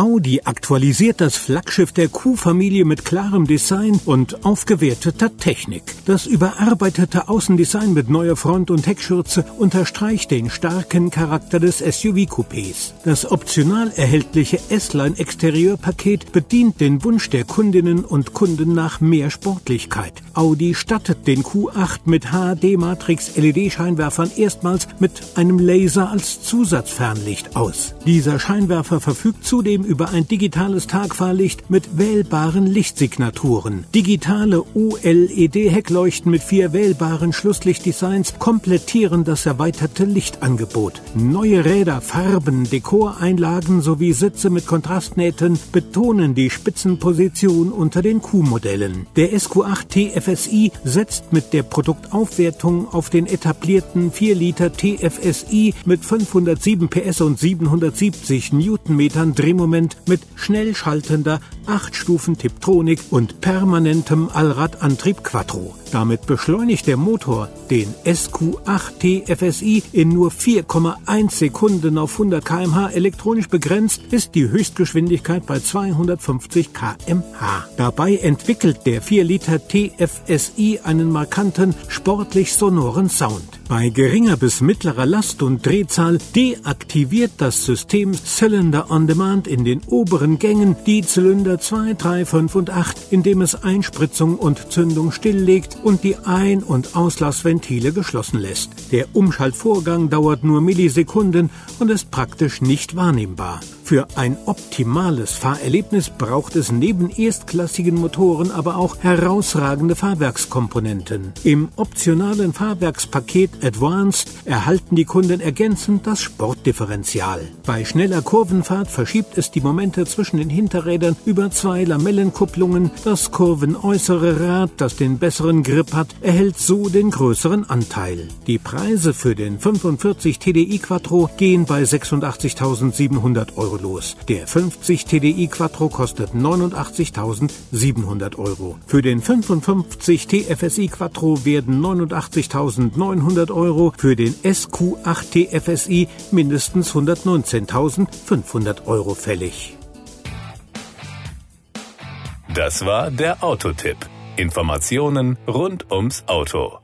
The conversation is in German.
Audi aktualisiert das Flaggschiff der Q-Familie mit klarem Design und aufgewerteter Technik. Das überarbeitete Außendesign mit neuer Front- und Heckschürze unterstreicht den starken Charakter des SUV-Coupés. Das optional erhältliche S-Line-Exterieurpaket bedient den Wunsch der Kundinnen und Kunden nach mehr Sportlichkeit. Audi stattet den Q8 mit HD-Matrix-LED-Scheinwerfern erstmals mit einem Laser als Zusatzfernlicht aus. Dieser Scheinwerfer verfügt zudem über ein digitales Tagfahrlicht mit wählbaren Lichtsignaturen. Digitale OLED-Heckleuchten mit vier wählbaren Schlusslichtdesigns komplettieren das erweiterte Lichtangebot. Neue Räder, Farben, Dekoreinlagen sowie Sitze mit Kontrastnähten betonen die Spitzenposition unter den Q-Modellen. Der SQ8 TFSI setzt mit der Produktaufwertung auf den etablierten 4 Liter TFSI mit 507 PS und 770 Newtonmetern Drehmoment Element mit schnell schaltender 8-Stufen-Tiptronik und permanentem Allradantrieb Quattro. Damit beschleunigt der Motor den SQ8 TFSI in nur 4,1 Sekunden auf 100 km/h elektronisch begrenzt, ist die Höchstgeschwindigkeit bei 250 km/h. Dabei entwickelt der 4 Liter TFSI einen markanten, sportlich sonoren Sound. Bei geringer bis mittlerer Last und Drehzahl deaktiviert das System Cylinder on Demand in den oberen Gängen die Zylinder 2, 3, 5 und 8, indem es Einspritzung und Zündung stilllegt und die Ein- und Auslassventile geschlossen lässt. Der Umschaltvorgang dauert nur Millisekunden und ist praktisch nicht wahrnehmbar. Für ein optimales Fahrerlebnis braucht es neben erstklassigen Motoren aber auch herausragende Fahrwerkskomponenten. Im optionalen Fahrwerkspaket Advanced erhalten die Kunden ergänzend das Sportdifferential. Bei schneller Kurvenfahrt verschiebt es die Momente zwischen den Hinterrädern über zwei Lamellenkupplungen. Das kurvenäußere Rad, das den besseren Grip hat, erhält so den größeren Anteil. Die Preise für den 45 TDI Quattro gehen bei 86.700 Euro los. Der 50 TDI Quattro kostet 89.700 Euro. Für den 55 TFSI Quattro werden 89.900 Euro, für den SQ8 TFSI mindestens 119.500 Euro fällig. Das war der Autotipp. Informationen rund ums Auto.